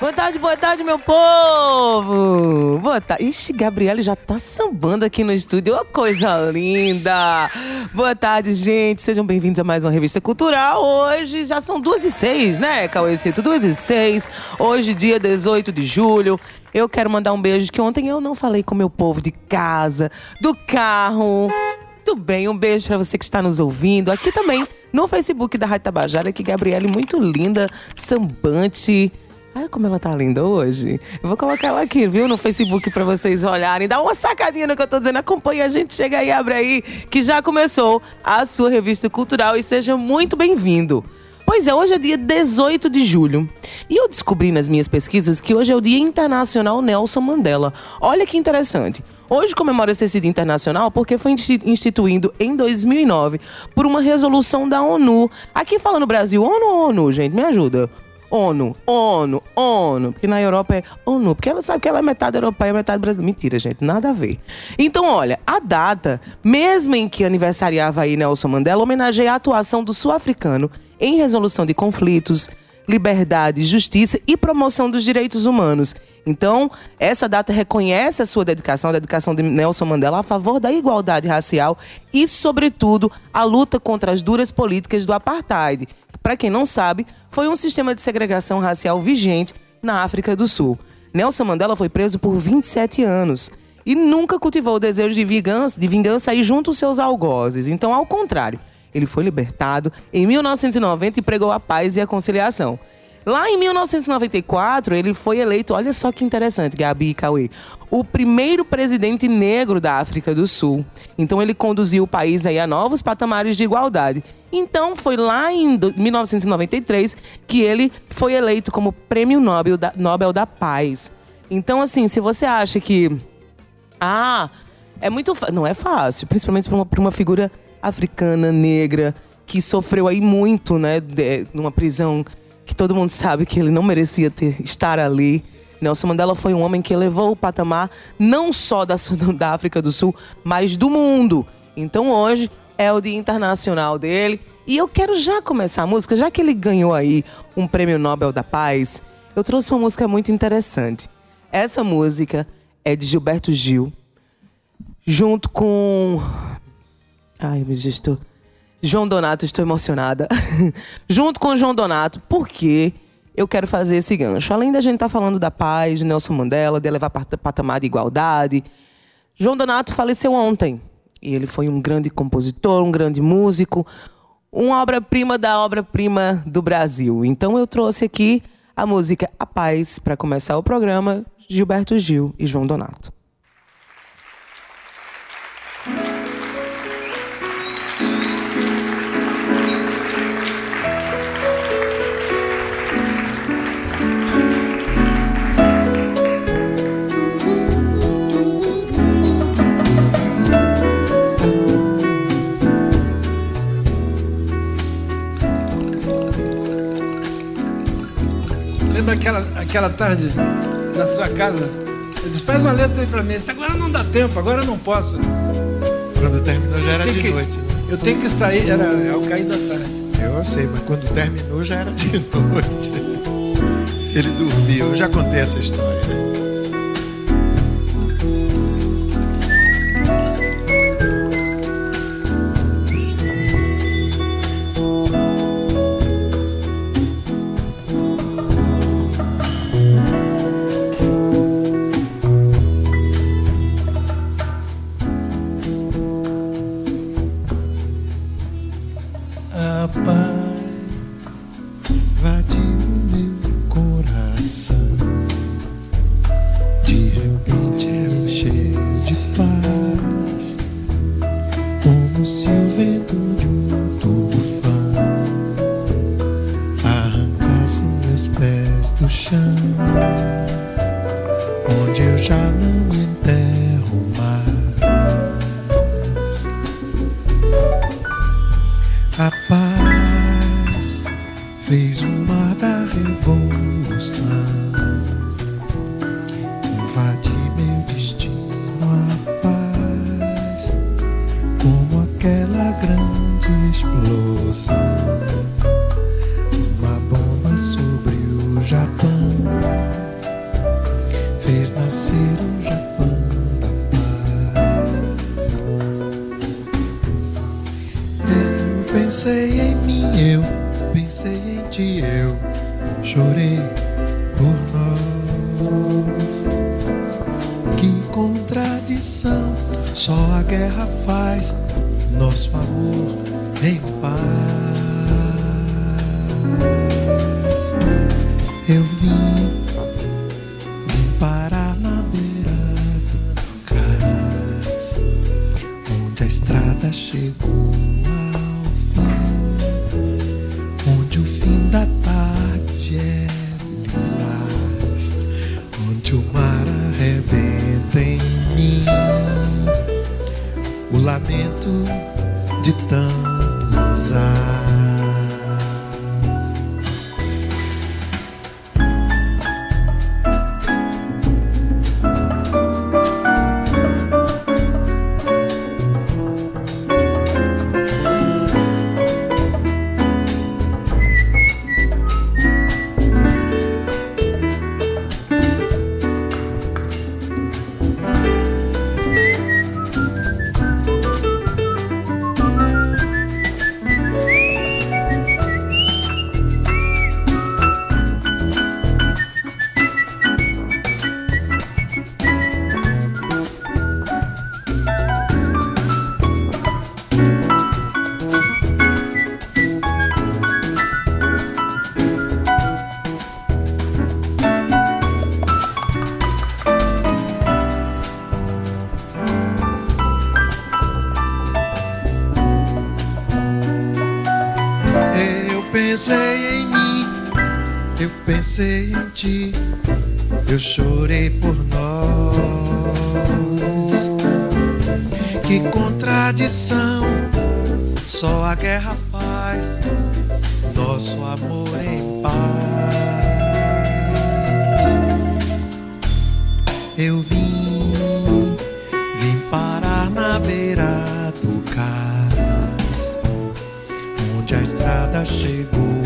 Boa tarde, boa tarde, meu povo! Boa tarde. Ixi, Gabriele já tá sambando aqui no estúdio. Ô, coisa linda! Boa tarde, gente. Sejam bem-vindos a mais uma revista cultural. Hoje já são duas e seis, né, Cauêcito? Duas e seis. Hoje, dia 18 de julho. Eu quero mandar um beijo que ontem eu não falei com meu povo de casa, do carro. Muito bem, um beijo para você que está nos ouvindo. Aqui também no Facebook da Rádio Tabajara, que Gabriele muito linda, sambante. Olha como ela tá linda hoje. Eu vou colocar ela aqui, viu, no Facebook para vocês olharem. Dá uma sacadinha no que eu tô dizendo. Acompanha a gente, chega aí, abre aí, que já começou a sua revista cultural e seja muito bem-vindo. Pois é, hoje é dia 18 de julho. E eu descobri nas minhas pesquisas que hoje é o Dia Internacional Nelson Mandela. Olha que interessante. Hoje comemora esse dia internacional porque foi instituído em 2009 por uma resolução da ONU. Aqui fala no Brasil, ONU ou ONU, gente? Me ajuda. ONU, ONU, ONU. Porque na Europa é ONU. Porque ela sabe que ela é metade europeia, metade brasileira. Mentira, gente, nada a ver. Então, olha, a data, mesmo em que aniversariava aí Nelson Mandela, homenageia a atuação do sul-africano em resolução de conflitos, liberdade, justiça e promoção dos direitos humanos. Então, essa data reconhece a sua dedicação, a dedicação de Nelson Mandela a favor da igualdade racial e, sobretudo, a luta contra as duras políticas do apartheid, para quem não sabe, foi um sistema de segregação racial vigente na África do Sul. Nelson Mandela foi preso por 27 anos e nunca cultivou o desejo de vingança, de vingança aí junto aos seus algozes. Então, ao contrário, ele foi libertado em 1990 e pregou a paz e a conciliação. Lá em 1994, ele foi eleito, olha só que interessante, Gabi e Cauê, o primeiro presidente negro da África do Sul. Então ele conduziu o país aí a novos patamares de igualdade. Então foi lá em 1993 que ele foi eleito como Prêmio Nobel da, Nobel da Paz. Então assim, se você acha que ah, é muito não é fácil, principalmente para uma, uma figura africana negra que sofreu aí muito, né, de, numa prisão que todo mundo sabe que ele não merecia ter estar ali. Nelson Mandela foi um homem que elevou o patamar não só da, da África do Sul, mas do mundo. Então hoje é o Dia Internacional dele. E eu quero já começar a música, já que ele ganhou aí um prêmio Nobel da Paz, eu trouxe uma música muito interessante. Essa música é de Gilberto Gil, junto com. Ai, me estou. João Donato, estou emocionada. Junto com João Donato, porque eu quero fazer esse gancho. Além da gente estar tá falando da paz, de Nelson Mandela, de levar patamar de igualdade, João Donato faleceu ontem. E ele foi um grande compositor, um grande músico, uma obra-prima da obra-prima do Brasil. Então eu trouxe aqui a música A Paz para começar o programa, Gilberto Gil e João Donato. Aquela, tarde na sua casa? Eu disse, faz uma letra aí pra mim. Disse, agora não dá tempo, agora não posso. Quando terminou já era de que, noite. Eu tenho que sair, era ao cair da tarde. Eu sei, mas quando terminou já era de noite. Ele dormiu, eu já contei essa história. Pensei em mim, eu pensei em ti, eu chorei por nós. Que contradição, só a guerra faz nosso amor em paz. Eu vim, pensei em mim, eu pensei em ti, eu chorei por nós. Que contradição, só a guerra faz nosso amor em paz. Eu vim, a estrada chegou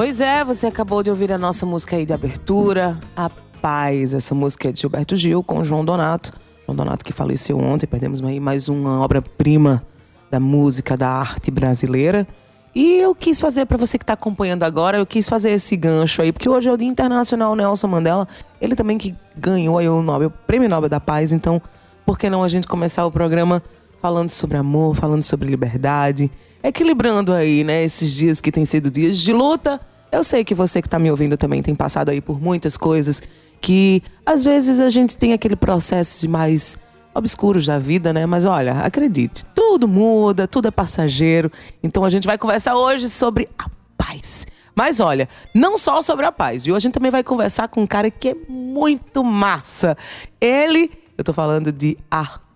Pois é, você acabou de ouvir a nossa música aí de abertura, A Paz. Essa música é de Gilberto Gil com João Donato. João Donato que faleceu ontem, perdemos aí mais uma obra-prima da música, da arte brasileira. E eu quis fazer, para você que está acompanhando agora, eu quis fazer esse gancho aí, porque hoje é o Dia Internacional Nelson Mandela. Ele também que ganhou aí o, Nobel, o Prêmio Nobel da Paz. Então, por que não a gente começar o programa falando sobre amor, falando sobre liberdade, equilibrando aí, né, esses dias que têm sido dias de luta. Eu sei que você que está me ouvindo também tem passado aí por muitas coisas que às vezes a gente tem aquele processo de mais obscuros da vida, né? Mas olha, acredite, tudo muda, tudo é passageiro. Então a gente vai conversar hoje sobre a paz. Mas olha, não só sobre a paz, viu? A gente também vai conversar com um cara que é muito massa. Ele, eu tô falando de Arthur,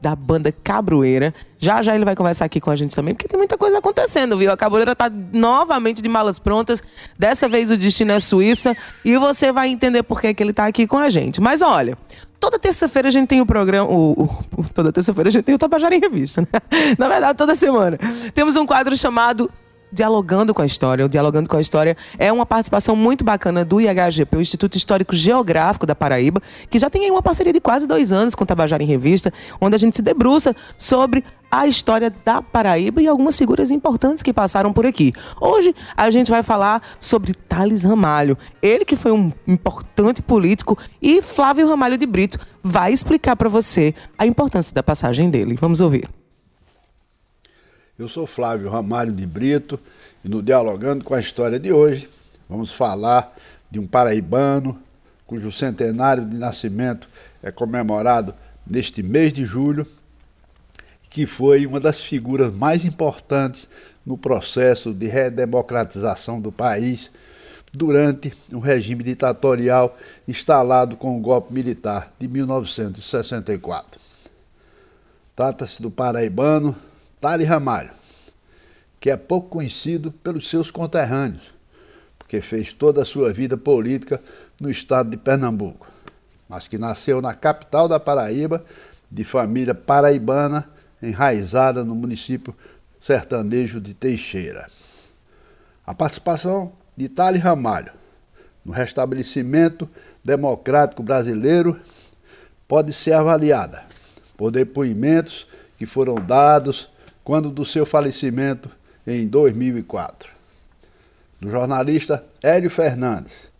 da banda Cabroeira. Já já ele vai conversar aqui com a gente também, porque tem muita coisa acontecendo, viu? A Cabroeira tá novamente de malas prontas. Dessa vez o destino é Suíça e você vai entender por que, que ele tá aqui com a gente. Mas olha, toda terça-feira a gente tem o programa. O, o- toda terça-feira a gente tem o Tabajara em Revista, né? Na verdade, toda semana. Temos um quadro chamado Dialogando com a História. O Dialogando com a História é uma participação muito bacana do IHGP, o Instituto Histórico Geográfico da Paraíba, que já tem aí uma parceria de quase dois anos com o Tabajara em Revista, onde a gente se debruça sobre a história da Paraíba e algumas figuras importantes que passaram por aqui. Hoje a gente vai falar sobre Thales Ramalho, ele que foi um importante político e Flávio Ramalho de Brito vai explicar para você a importância da passagem dele. Vamos ouvir. Eu sou Flávio Ramalho de Brito e no Dialogando com a História de hoje vamos falar de um paraibano cujo centenário de nascimento é comemorado neste mês de julho, que foi uma das figuras mais importantes no processo de redemocratização do país durante o regime ditatorial instalado com o golpe militar de 1964. Trata-se do paraibano Tali Ramalho, que é pouco conhecido pelos seus conterrâneos, porque fez toda a sua vida política no estado de Pernambuco, mas que nasceu na capital da Paraíba, de família paraibana, enraizada no município sertanejo de Teixeira. A participação de Tali Ramalho no restabelecimento democrático brasileiro pode ser avaliada por depoimentos que foram dados quando do seu falecimento em 2004. Do jornalista Hélio Fernandes,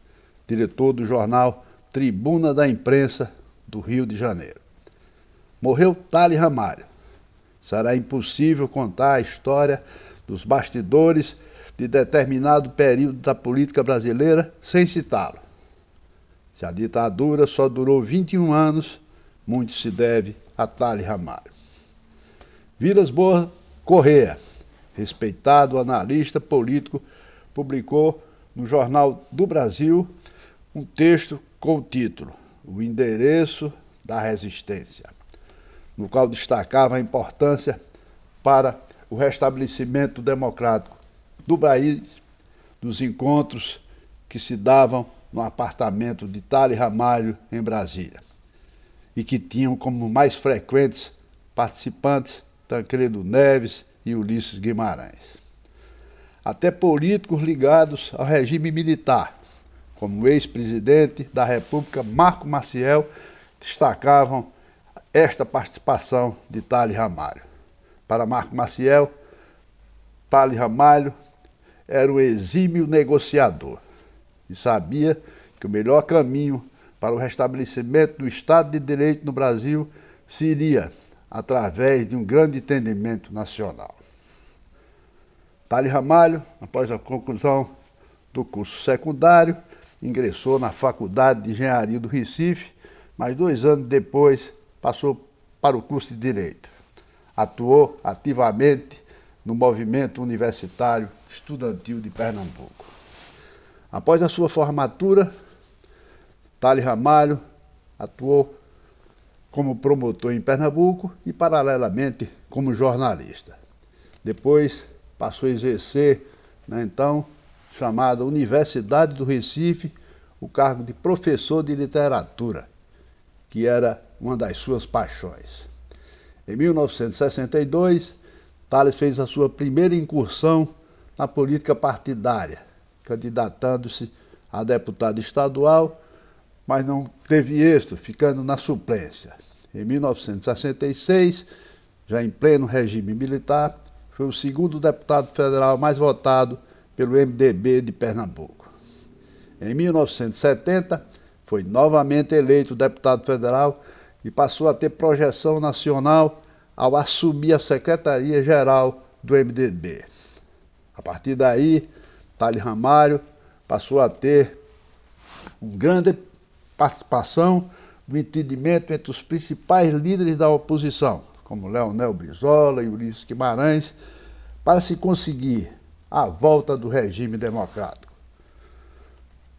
diretor do jornal Tribuna da Imprensa do Rio de Janeiro. Morreu Tali Ramalho. Será impossível contar a história dos bastidores de determinado período da política brasileira sem citá-lo. Se a ditadura só durou 21 anos, muito se deve a Tali Ramalho. Vilas Boas Correa, respeitado analista político, publicou no Jornal do Brasil um texto com o título O Endereço da Resistência, no qual destacava a importância para o restabelecimento democrático do país dos encontros que se davam no apartamento de Tali Ramalho, em Brasília, e que tinham como mais frequentes participantes Tancredo Neves e Ulisses Guimarães. Até políticos ligados ao regime militar, como o ex-presidente da República Marco Maciel, destacavam esta participação de Tali Ramalho. Para Marco Maciel, Tali Ramalho era um exímio negociador e sabia que o melhor caminho para o restabelecimento do Estado de Direito no Brasil seria através de um grande entendimento nacional. Tali Ramalho, após a conclusão do curso secundário, ingressou na Faculdade de Engenharia do Recife, mas dois anos depois passou para o curso de Direito. Atuou ativamente no movimento universitário estudantil de Pernambuco. Após a sua formatura, Tali Ramalho atuou como promotor em Pernambuco e, paralelamente, como jornalista. Depois passou a exercer, na né, então chamada Universidade do Recife, o cargo de professor de literatura, que era uma das suas paixões. Em 1962, Tales fez a sua primeira incursão na política partidária, candidatando-se a deputado estadual mas não teve êxito, ficando na suplência. Em 1966, já em pleno regime militar, foi o segundo deputado federal mais votado pelo MDB de Pernambuco. Em 1970, foi novamente eleito deputado federal e passou a ter projeção nacional ao assumir a Secretaria-Geral do MDB. A partir daí, Tali Ramalho passou a ter um grande participação do entendimento entre os principais líderes da oposição, como Leonel Brizola e Ulisses Guimarães, para se conseguir a volta do regime democrático.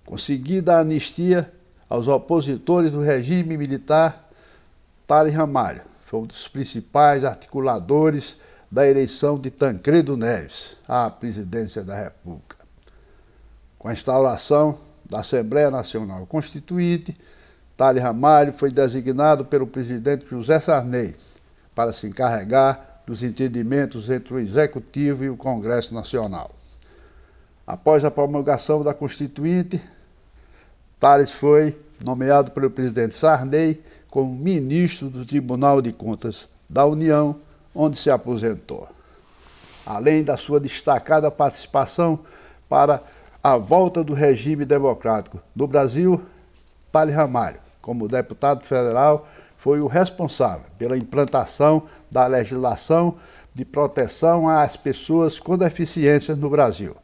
Conseguida a anistia aos opositores do regime militar, Tali Ramalho foi um dos principais articuladores da eleição de Tancredo Neves à presidência da República. Com a instauração da Assembleia Nacional Constituinte, Tali Ramalho foi designado pelo presidente José Sarney para se encarregar dos entendimentos entre o Executivo e o Congresso Nacional. Após a promulgação da Constituinte, Tales foi nomeado pelo presidente Sarney como ministro do Tribunal de Contas da União, onde se aposentou. Além da sua destacada participação para a volta do regime democrático do Brasil, Tales Ramalho, como deputado federal, foi o responsável pela implantação da legislação de proteção às pessoas com deficiências no Brasil.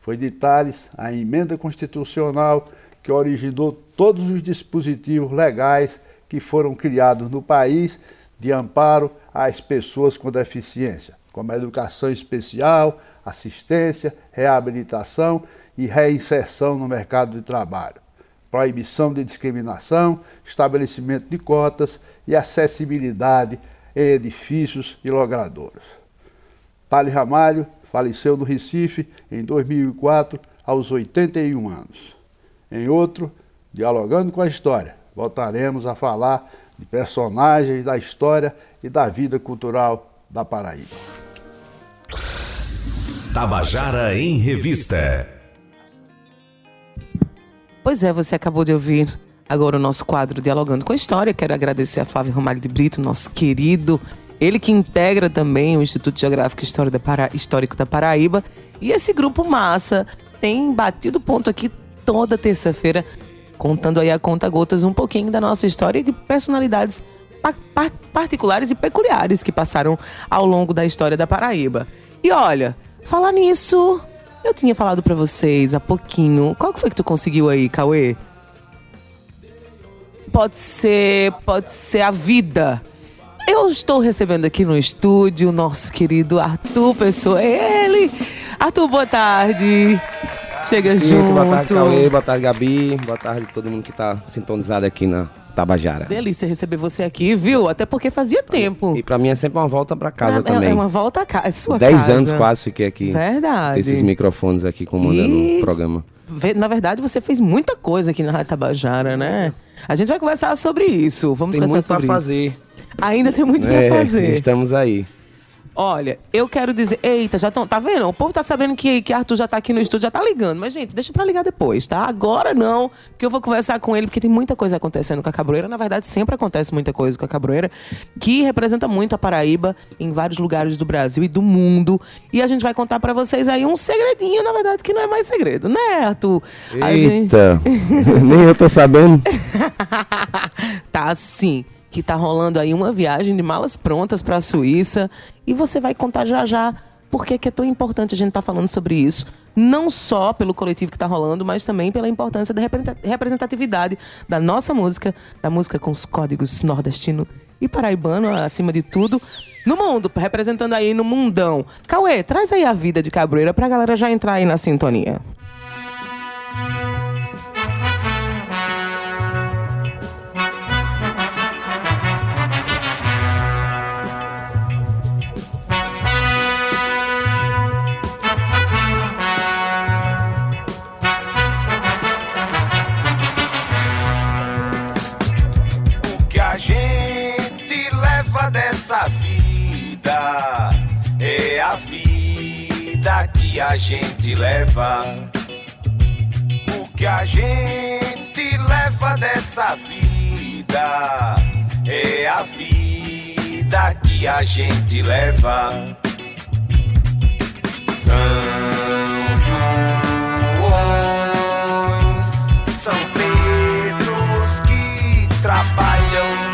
Foi de Tales a emenda constitucional que originou todos os dispositivos legais que foram criados no país de amparo às pessoas com deficiência, como a educação especial, assistência, reabilitação e reinserção no mercado de trabalho proibição de discriminação, estabelecimento de cotas e acessibilidade em edifícios e logradouros. Tale Ramalho faleceu no Recife em 2004, aos 81 anos. Em outro, Dialogando com a História, voltaremos a falar de personagens da história e da vida cultural da Paraíba. Tabajara em Revista. Pois é, você acabou de ouvir agora o nosso quadro Dialogando com a História. Quero agradecer a Flávio Romário de Brito, nosso querido. Ele que integra também o Instituto Geográfico Histórico da Paraíba. E esse grupo massa tem batido ponto aqui toda terça-feira, contando aí a conta gotas um pouquinho da nossa história e de personalidades particulares e peculiares que passaram ao longo da história da Paraíba. E olha, falar nisso, eu tinha falado para vocês há pouquinho. Qual que foi que tu conseguiu aí, Cauê? Pode ser, pode ser a vida. Eu estou recebendo aqui no estúdio o nosso querido Arthur Pessoa. É ele! Arthur, boa tarde. Chega Sim, junto. Boa tarde, Cauê. Boa tarde, Gabi. Boa tarde a todo mundo que está sintonizado aqui na Tabajara. Delícia receber você aqui, viu? Até porque fazia tempo. E para mim é sempre uma volta para casa é, também. É uma volta a casa, é sua Dez casa. anos quase fiquei aqui. Verdade. Esses microfones aqui comandando E- o programa. Na verdade, você fez muita coisa aqui na Rádio Tabajara, né? A gente vai conversar sobre isso. Vamos Tem conversar muito sobre fazer. isso. Ainda tem muito É, pra fazer. Estamos aí. Olha, eu quero dizer. Eita, já estão. Tá vendo? O povo tá sabendo que, que Arthur já tá aqui no estúdio, já tá ligando. Mas, gente, deixa pra ligar depois, tá? Agora não, porque eu vou conversar com ele, porque tem muita coisa acontecendo com a Cabroeira. Na verdade, sempre acontece muita coisa com a Cabroeira, que representa muito a Paraíba em vários lugares do Brasil e do mundo. E a gente vai contar pra vocês aí um segredinho, na verdade, que não é mais segredo, né, Arthur? A gente- Eita! Nem eu tô sabendo. tá sim. Que tá rolando aí uma viagem de malas prontas pra Suíça. E você vai contar já já por que é tão importante a gente estar falando sobre isso. Não só pelo coletivo que tá rolando, mas também pela importância da representa- representatividade da nossa música, da música com os códigos nordestino e paraibano, acima de tudo, no mundo, representando aí no mundão. Cauê, traz aí a vida de Cabreira pra galera já entrar aí na sintonia. Dessa vida é a vida que a gente leva. O que a gente leva dessa vida é a vida que a gente leva. São Joões, São Pedros que trabalham.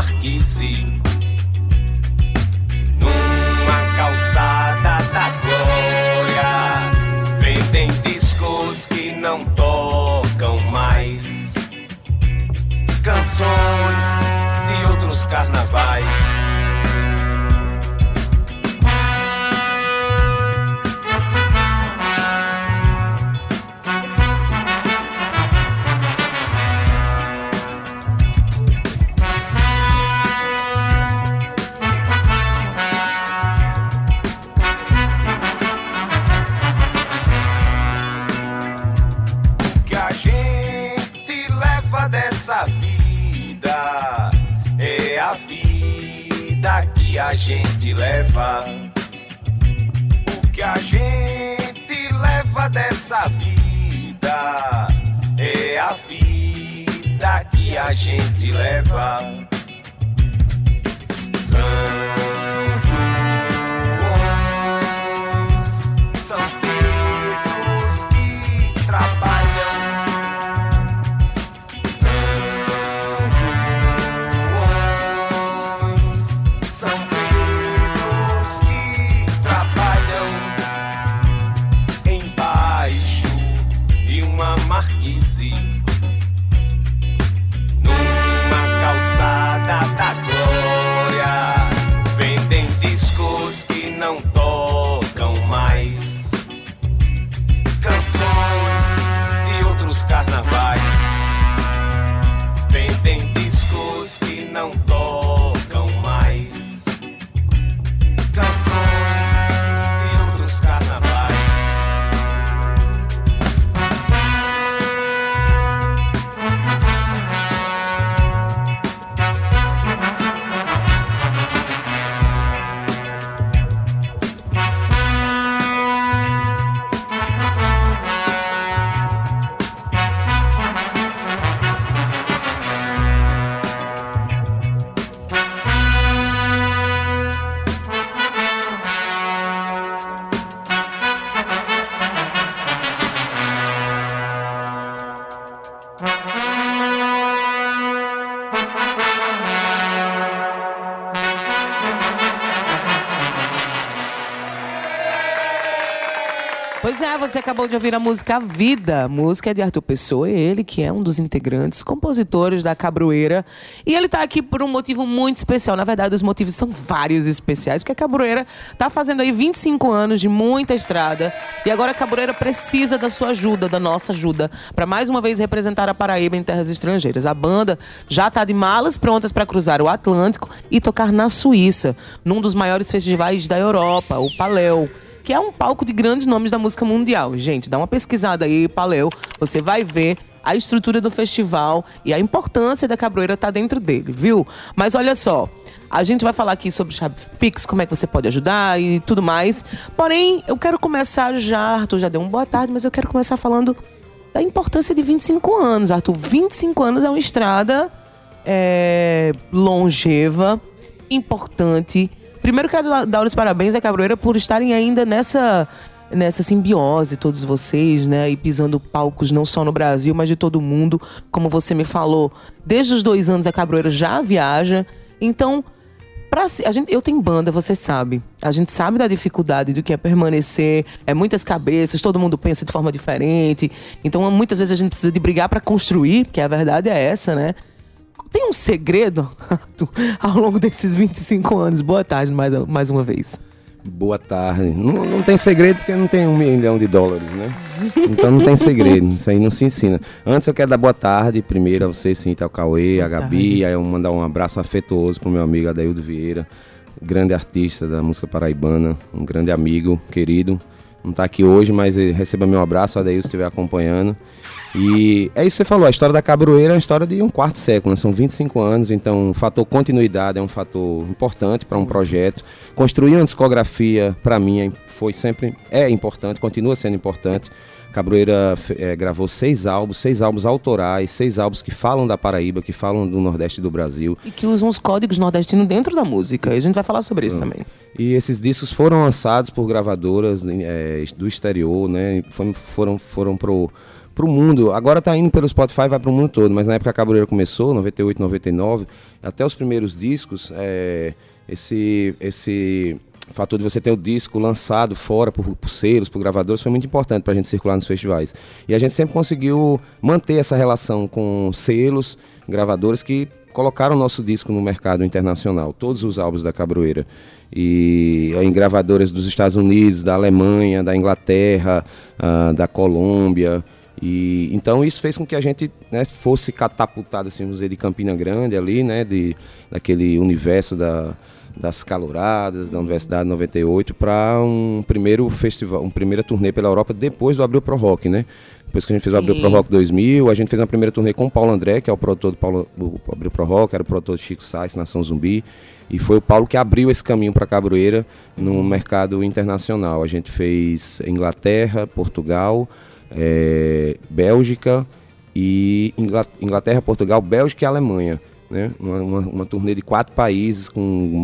Marquise numa calçada da glória. Vendem discos que não tocam mais, canções de outros carnavais. A gente leva. O que a gente leva dessa vida é a vida que a gente leva. São Joões, São Pedros que trabalham. É, você acabou de ouvir a música Vida. A música é de Arthur Pessoa, ele que é um dos integrantes, compositores da Cabroeira. E ele está aqui por um motivo muito especial. Na verdade, os motivos são vários especiais, porque a Cabroeira está fazendo aí 25 anos de muita estrada. E agora a Cabroeira precisa da sua ajuda, da nossa ajuda, para mais uma vez representar a Paraíba em terras estrangeiras. A banda já está de malas prontas para cruzar o Atlântico e tocar na Suíça, num dos maiores festivais da Europa, o Paléu que é um palco de grandes nomes da música mundial. Gente, dá uma pesquisada aí, Paleu, você vai ver a estrutura do festival e a importância da cabroeira tá dentro dele, viu? Mas olha só, a gente vai falar aqui sobre chave Pix, como é que você pode ajudar e tudo mais. Porém, eu quero começar já, Arthur já deu uma boa tarde, mas eu quero começar falando da importância de 25 anos, Arthur. 25 anos é uma estrada é, longeva, importante. Primeiro quero dar os parabéns à Cabroeira por estarem ainda nessa nessa simbiose, todos vocês, né? E pisando palcos não só no Brasil, mas de todo mundo. Como você me falou, desde os dois anos a Cabroeira já viaja. Então, pra, a gente, eu tenho banda, você sabe. A gente sabe da dificuldade do que é permanecer. É muitas cabeças, todo mundo pensa de forma diferente. Então, muitas vezes a gente precisa de brigar pra construir, que a verdade é essa, né? Tem um segredo ao longo desses 25 anos? Boa tarde mais, mais uma vez. Boa tarde. Não, não tem segredo porque não tem um milhão de dólares, né? Então não tem segredo, isso aí não se ensina. Antes eu quero dar boa tarde primeiro a você, Cintia, ao Cauê, a Gabi, tarde. aí eu mandar um abraço afetuoso pro meu amigo Adaildo Vieira, grande artista da música paraibana, um grande amigo, querido. Não tá aqui hoje, mas receba meu abraço, Adaildo estiver acompanhando. E é isso que você falou, a história da Cabroeira é uma história de um quarto século, né? são 25 anos, então o fator continuidade é um fator importante para um projeto. Construir uma discografia, para mim, é- foi sempre, é importante, continua sendo importante. Cabroeira eh, gravou seis álbuns, seis álbuns autorais, seis álbuns que falam da Paraíba, que falam do Nordeste do Brasil. E que usam os códigos nordestinos dentro da música. E a gente vai falar sobre isso também. E esses discos foram lançados por gravadoras eh, do exterior, né? Foram, foram, foram pro, pro mundo. Agora tá indo pelo Spotify, vai pro mundo todo. Mas na época que a Cabroeira começou, 98, 99, até os primeiros discos, eh, esse, esse fator de você ter o disco lançado fora por, por selos, por gravadores, foi muito importante para a gente circular nos festivais. E a gente sempre conseguiu manter essa relação com selos, gravadores que colocaram o nosso disco no mercado internacional, todos os álbuns da Cabroeira. E em gravadoras dos Estados Unidos, da Alemanha, da Inglaterra, ah, da Colômbia. E então isso fez com que a gente né, fosse catapultado assim, vamos dizer, de Campina Grande ali, né, de daquele universo da, das caloradas da Universidade 98 para um primeiro festival, um primeira turnê pela Europa depois do Abril Pro Rock, né? Depois que a gente fez o Sim. Abril Pro Rock 2000, a gente fez uma primeira turnê com o Paulo André, que é o produtor do, Paulo, do Abril Pro Rock, era o produtor de Chico Sainz, Nação Zumbi. E foi o Paulo que abriu esse caminho para Cabroeira no mercado internacional. A gente fez Inglaterra, Portugal, eh, Bélgica e Ingla- Inglaterra, Portugal, Bélgica e Alemanha. Né? Uma, uma, uma turnê de quatro países, com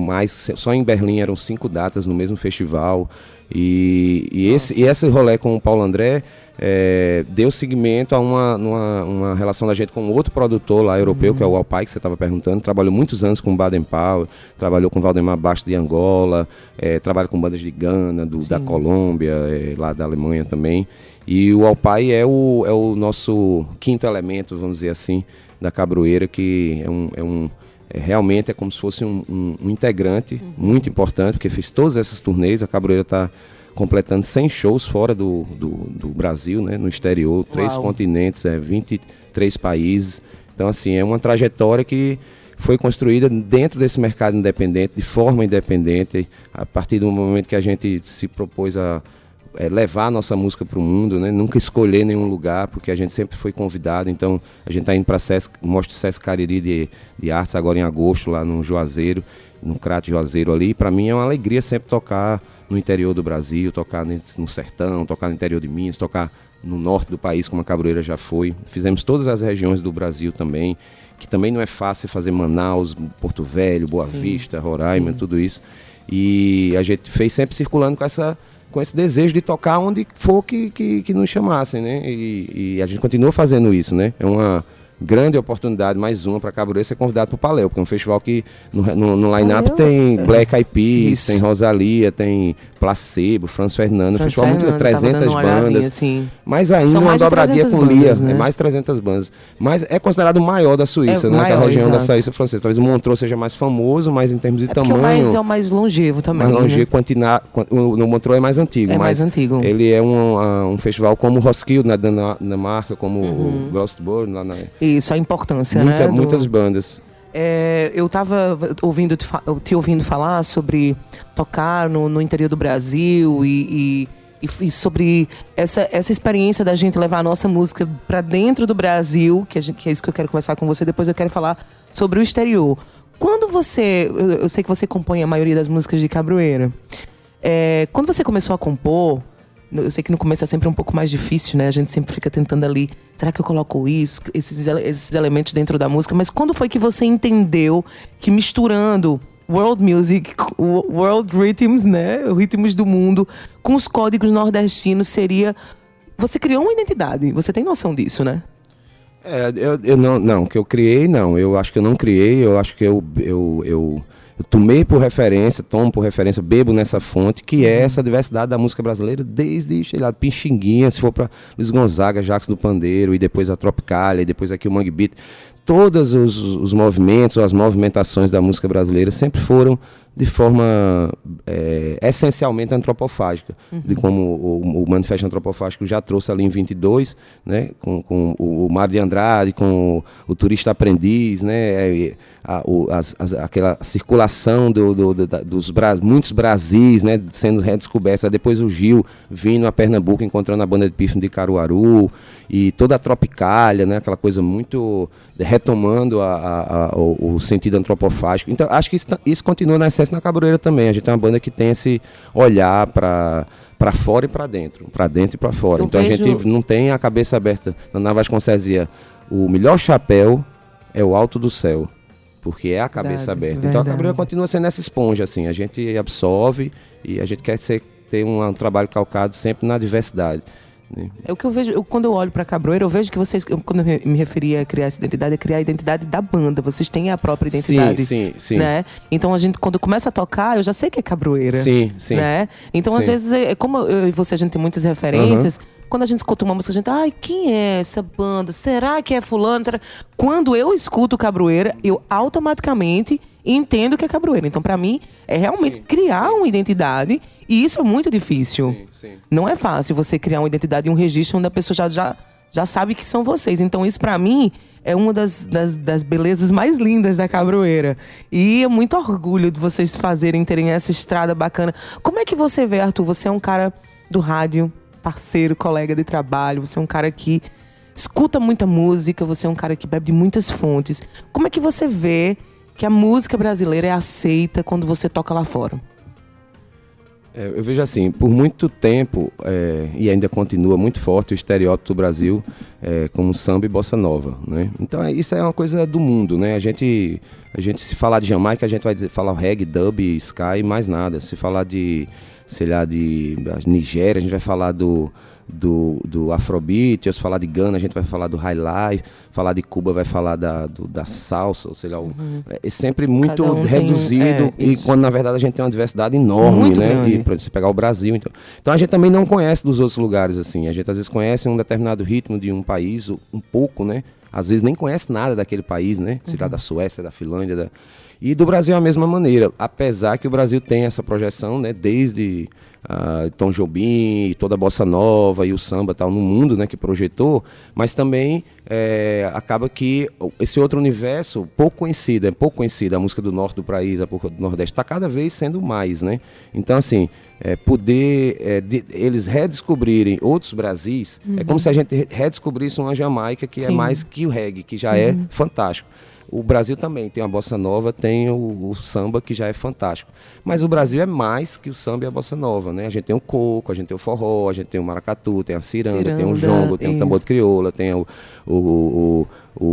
mais. Só em Berlim eram cinco datas no mesmo festival. E, e, esse, e esse rolê com o Paulo André eh, deu seguimento a uma, uma, uma relação da gente com outro produtor lá europeu, que é o Alpai, que você estava perguntando. Trabalhou muitos anos com o Baden Powell, trabalhou com o Valdemar Bastos de Angola, eh, trabalha com bandas de Gana, do, da Colômbia, eh, lá da Alemanha também. E o Alpai é o, é o nosso quinto elemento, vamos dizer assim, da Cabroeira, que é um. É um é, realmente é como se fosse um, um- um integrante muito importante, porque fez todas essas turnês. A Cabroeira está completando 100 shows fora do, do, do Brasil, né, no exterior, três Uau. continentes, é, 23 países. Então, assim, é uma trajetória que foi construída dentro desse mercado independente, de forma independente, a partir do momento que a gente se propôs a é, levar a nossa música para o mundo, né? nunca escolher nenhum lugar, porque a gente sempre foi convidado. Então, a gente está indo para o Mostra Sesc Cariri de, de Artes agora em agosto, lá no Juazeiro, no Crato Juazeiro ali. Para mim é uma alegria sempre tocar no interior do Brasil, tocar no sertão, tocar no interior de Minas, tocar no norte do país, como a Cabroeira já foi. Fizemos todas as regiões do Brasil também, que também não é fácil fazer Manaus, Porto Velho, Boa Sim, Vista, Roraima, sim. tudo isso. E a gente fez sempre circulando com essa com esse desejo de tocar onde for que, que, que nos chamassem, né? E, e a gente continua fazendo isso, né? É uma grande oportunidade, mais uma para Cabroeira ser convidado para o Paléu, porque é um festival que no, no, no line-up tem Black Eyed Peas, tem Rosalia, tem Placebo, Franz Fernando, um Franz festival muito Fernando, tava 300 dando uma olhadinha, bandas. assim. Mas ainda uma dobradinha 300 com Lia, bandas, né? é mais 300 bandas. Mas é considerado o maior da Suíça, É né? Maior, região da exato. Suíça francesa. Talvez o Montreux seja mais famoso, mas em termos de É tamanho... o mais, é o mais longevo também. Mais longe, né? Quantina, Quan- o no Montreux é mais antigo. É mais mas antigo. Ele é um, ah, um festival como o Roskilde na Dana- Dinamarca, como Uhum. o Glastonbury, lá na, Isso, a importância, muita- né? do- muitas bandas. É, eu estava ouvindo te, te ouvindo falar sobre tocar no, no interior do Brasil e, e- e- sobre essa, essa experiência da gente levar a nossa música para dentro do Brasil, que, gente- que é isso que eu quero conversar com você. Depois eu quero falar sobre o exterior. Quando você. Eu, eu sei que você compõe a maioria das músicas de Cabroeira. É, quando você começou a compor, eu sei que no começo é sempre um pouco mais difícil, né? A gente sempre fica tentando ali, será que eu coloco isso, esses, esses elementos dentro da música? Mas quando foi que você entendeu que misturando world music, world rhythms, né? Ritmos do mundo, com os códigos nordestinos seria. Você criou uma identidade, você tem noção disso, né? É, eu, eu não, não, que eu criei, não. Eu acho que eu não criei, eu acho que eu, eu, eu, tomei por referência, tomo por referência, bebo nessa fonte, que é essa diversidade da música brasileira, desde, sei lá, Pixinguinha, se for para Luiz Gonzaga, Jacques do Pandeiro, e depois a Tropicália, e depois aqui o Mangue Beat. Todos os, os movimentos, as movimentações da música brasileira sempre foram de forma é, essencialmente antropofágica, de como o, o Manifesto Antropofágico já trouxe ali em 22, né, com, com o, Mário de Andrade, com o, o Turista Aprendiz, né, e a, o- as- as- aquela circulação do, do- do- dos Bra- muitos Brasis, né, sendo redescobertos, depois o Gil vindo a Pernambuco, encontrando a banda de pífano de Caruaru, e toda a Tropicália, né, aquela coisa muito retomando a- a- o, sentido antropofágico. Então, acho que isso, tá- isso continua na na Cabroeira também. A gente é uma banda que tem esse olhar para para fora e para dentro, para dentro e para fora. Eu então a vejo- gente não tem a cabeça aberta. Na Vasconcelos dizia, o melhor chapéu é o alto do céu, porque é a cabeça Verdade, aberta. Então a verdade. Cabroeira continua sendo essa esponja assim. A gente absorve e a gente quer ser, ter um, um trabalho calcado sempre na diversidade. Né? É o que eu vejo, eu- quando eu olho pra Cabroeira, eu vejo que vocês, eu- quando eu me- referia a criar essa identidade, é criar a identidade da banda. Vocês têm a própria identidade. Sim, sim, sim. Né? Então a gente, quando começa a tocar, eu já sei que é Cabroeira. Sim, sim. Né? Então, às Sim. vezes, é, como eu e você, a gente tem muitas referências. Quando a gente escuta uma música, a gente, ai, quem é essa banda? Será que é fulano? Será... Quando eu escuto Cabroeira, eu automaticamente entendo que é Cabroeira. Então, pra mim, é realmente criar uma identidade. E isso é muito difícil. Sim, sim. Não é fácil você criar uma identidade e um registro onde a pessoa já, já, já sabe que são vocês. Então, isso pra mim é uma das, das, das belezas mais lindas da Cabroeira. E é muito orgulho de vocês fazerem, terem essa estrada bacana. Como é que você vê, Arthur? Você é um cara do rádio, parceiro, colega de trabalho, você é um cara que escuta muita música, você é um cara que bebe de muitas fontes. Como é que você vê que a música brasileira é aceita quando você toca lá fora? É, eu vejo assim, por muito tempo, é, e ainda continua muito forte o estereótipo do Brasil é, como samba e bossa nova, né? Então é, isso é uma coisa do mundo, né? A gente, a gente se falar de Jamaica, a gente vai dizer, falar reggae, dub, sky, mais nada. Se falar de, sei lá, de Nigéria, a gente vai falar do, do, do Afrobeat, se falar de Gana, a gente vai falar do High Life, falar de Cuba, vai falar da, do, da salsa, ou sei lá, o- é sempre muito um reduzido, é, e quando na verdade a gente tem uma diversidade enorme, Muito né? grande. E, exemplo, se pegar o Brasil, então. Então a gente também não conhece dos outros lugares, assim. A gente às vezes conhece um determinado ritmo de um país, um pouco, né? Às vezes nem conhece nada daquele país, né? Sei Uhum. lá, da Suécia, da Finlândia, da... E do Brasil é a mesma maneira, apesar que o Brasil tem essa projeção, né? Desde ah, Tom Jobim, e toda a bossa nova e o samba tal no mundo, né? Que projetou, mas também é, acaba que esse outro universo pouco conhecido, é pouco conhecido a música do norte do país, a música do nordeste está cada vez sendo mais, né? Então assim, é, poder é, de- eles redescobrirem outros Brasis é como se a gente re- redescobrisse uma Jamaica que é Sim. mais que o reggae, que já é fantástico. O Brasil também tem a bossa nova, tem o, o samba que já é fantástico. Mas o Brasil é mais que o samba e a bossa nova, né? A gente tem o coco, a gente tem o forró, a gente tem o maracatu, tem a ciranda, tem o Ciranda, jongo, tem o tambor de crioula, tem o, o, o,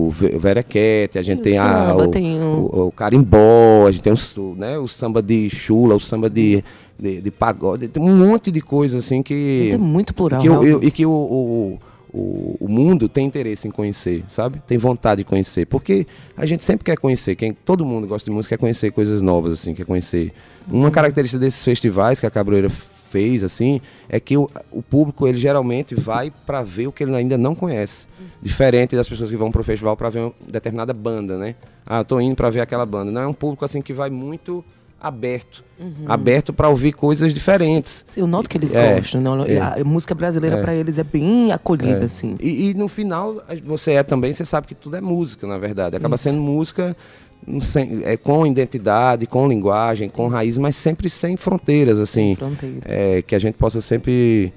o, ve- verequete, a gente O tem, a, samba, o, tem o- carimbó, a gente tem o, né, o samba de chula, o samba de, de, de pagode, tem um monte de coisa assim que... Gente, é muito plural, que eu- eu- e que o, o, o, o mundo tem interesse em conhecer, sabe? Tem vontade de conhecer. Porque a gente sempre quer conhecer. Quem, todo mundo gosta de música quer conhecer coisas novas, assim, quer conhecer. Uma característica desses festivais que a Cabroeira fez, assim, é que o, o público, ele geralmente vai para ver o que ele ainda não conhece. Diferente das pessoas que vão pro festival para ver uma determinada banda, né? Ah, eu tô indo para ver aquela banda. Não, é um público, assim, que vai muito aberto. Aberto para ouvir coisas diferentes. Eu noto que eles É, gostam, não? é. A música brasileira É. pra eles é bem acolhida, É. assim. E, e no final, você é também, você sabe que tudo é música, na verdade. Acaba Isso. sendo música hum, sem- é, com identidade, com linguagem, com raiz, mas sempre sem fronteiras, assim. fronteiras. É, que a gente possa sempre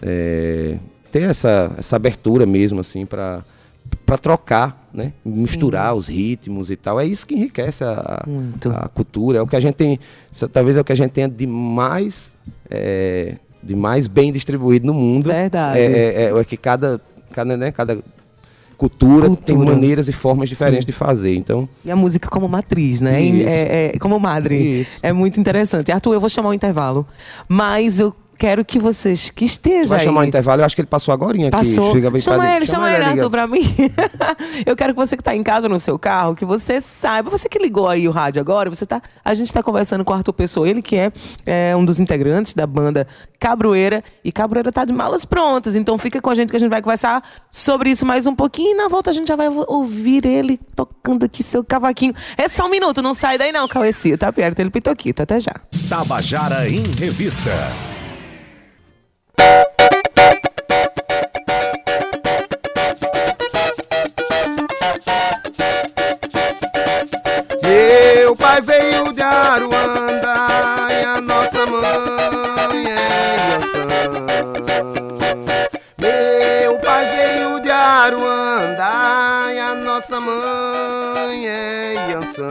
é, ter essa, essa abertura mesmo, assim, para para trocar, né? Misturar os ritmos e tal. É isso que enriquece a, a cultura. É o que a gente tem, talvez é o que a gente tenha de mais, é, de mais bem distribuído no mundo. Verdade. É, é, é, é que cada, cada, né, cada cultura, tem Cultura. maneiras e formas diferentes Sim. de fazer. Então, E a música como matriz, né? Isso. É, é- como madre. Isso. É muito interessante. Arthur, eu vou chamar o intervalo. Mas eu quero que vocês que estejam vai aí. chamar o intervalo. Eu acho que ele passou agora aqui. Passou. Chega bem chama ele, chama, ele, liga. Arthur, pra mim. eu quero que você que tá em casa no seu carro, que você saiba, você que ligou aí o rádio agora, você tá, a gente tá conversando com o Arthur Pessoa, ele que é, é, um dos integrantes da banda Cabroeira, e Cabroeira tá de malas prontas, então fica com a gente que a gente vai conversar sobre isso mais um pouquinho, e na volta a gente já vai ouvir ele tocando aqui seu cavaquinho. É só um minuto, não sai daí não, Caueci, tá perto, ele pitoquito, até já. Tabajara em Revista. Meu pai veio de Aruanda e a nossa mãe é Yansan. Meu pai veio de Aruanda e a nossa mãe é Yansan.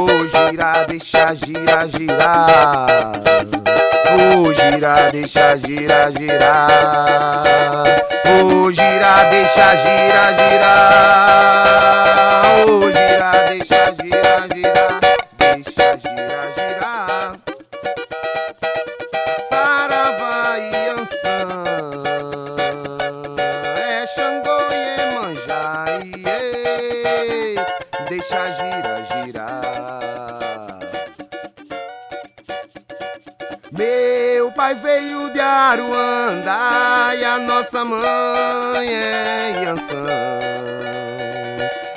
Ô gira, deixa gira, girar. Ô gira, deixa gira, girar. Ô gira, deixa gira, girar. Ô gira, deixa Aruanda e a nossa mãe é Yansan.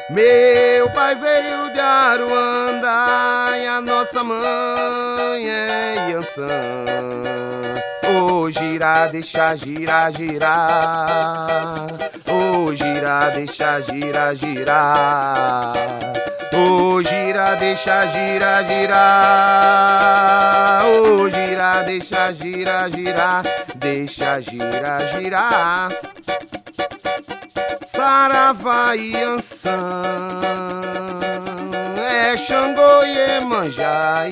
Meu pai veio de Aruanda e a nossa mãe é Yansan. Ô gira, deixa gira, girar. Ô gira, deixa gira, girar. Ô gira, deixa gira, girar. Ô gira, deixa gira, girar. deixa girar, girar. Saravá e é Xangô e Emanjá,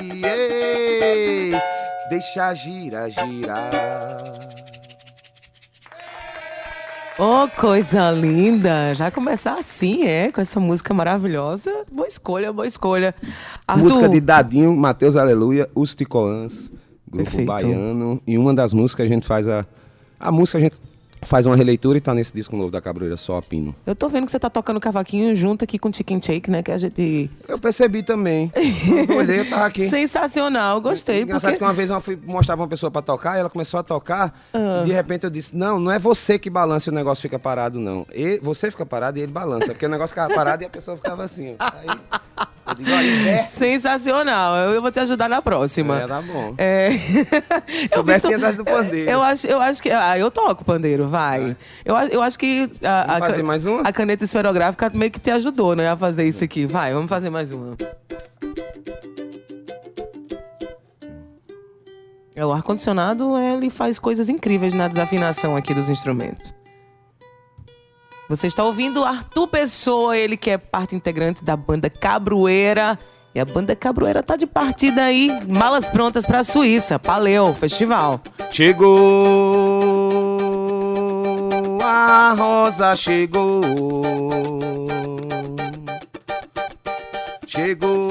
deixa girar, girar. Oh, coisa linda! Já começar assim, é? Com essa música maravilhosa. Boa escolha, boa escolha. Arthur, Música de Dadinho, Mateus Aleluia, Os Ticoãs, grupo Perfeito. baiano. E uma das músicas a gente faz a. A música a gente faz uma releitura e tá nesse disco novo da Cabroeira, Só a Pino. eu tô vendo que você tá tocando cavaquinho junto aqui com o Chicken Shake, né? Que a gente. Eu percebi também. Eu olhei, eu tava aqui. Sensacional, gostei. Engraçado Porque... que uma vez eu fui mostrar pra uma pessoa pra tocar, e ela começou a tocar, Ah. e de repente eu disse, não, não é você que balança e o negócio fica parado, não. E, você fica parado e ele balança, porque o negócio ficava parado e a pessoa ficava assim. ó. Aí, eu digo, olha, inverte. Sensacional. Eu eu vou te ajudar na próxima. É, tá bom. É. Eu Soubesse vi que ia atrás do pandeiro. Eu acho, eu acho que. Ah, eu toco pandeiro, vai. Eu, a- eu acho que. A, Vamos a fazer ca- mais uma? A caneta esferográfica meio que te ajudou, né? A fazer isso aqui. Vai, vamos fazer mais uma. É, o ar-condicionado, ele faz coisas incríveis na desafinação aqui dos instrumentos. Você está ouvindo Arthur Pessoa, ele que é parte integrante da banda Cabroeira. E a banda Cabroeira tá de partida aí, malas prontas pra Suíça, Paleu, festival. Chegou, a rosa chegou. Chegou,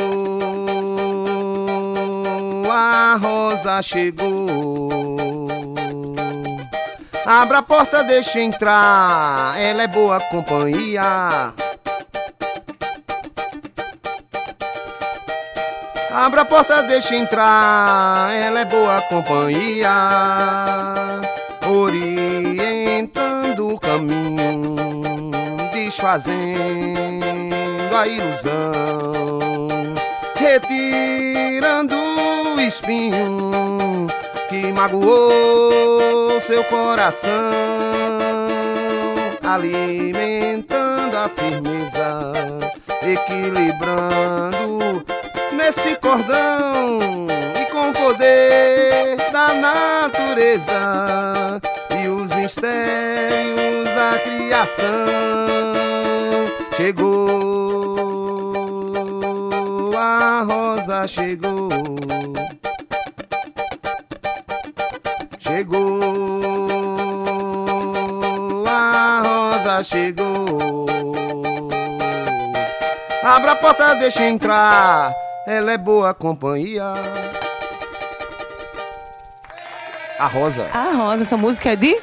a rosa chegou. Abra a porta, deixa entrar, ela é boa companhia. Abra a porta, deixa entrar, ela é boa companhia, orientando o caminho, desfazendo a ilusão, retirando o espinho que magoou seu coração, alimentando a firmeza, equilibrando nesse cordão e com o poder da natureza e os mistérios da criação. Chegou a rosa chegou chegou Abra a porta, deixa entrar. Ela é boa companhia. A Rosa, A Rosa, essa música é de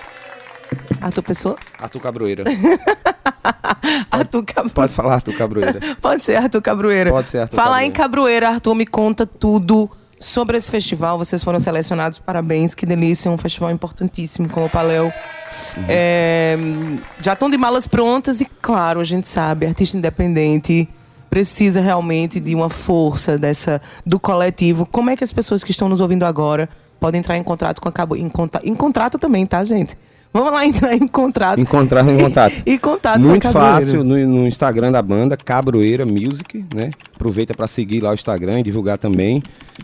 Arthur Pessoa? Arthur Cabroeira. Arthur Cabroeira. Pode falar, Arthur Cabroeira. Pode ser Arthur Cabroeira. Pode ser Arthur Falar Cabroeira. em Cabroeira, Arthur, me conta tudo sobre esse festival. Vocês foram selecionados, parabéns, que delícia. Um festival importantíssimo como o Paléu. É, já estão de malas prontas e, claro, a gente sabe, artista independente precisa realmente de uma força dessa do coletivo. Como é que as pessoas que estão nos ouvindo agora podem entrar em contrato com a Cabo... Em, conta- em contrato também, tá, gente? Vamos lá entrar em contrato. Encontrar em contato. E contato Muito com a Cabroeira. fácil no, no Instagram da banda, Cabroeira Music, né? Aproveita para seguir lá o Instagram e divulgar também.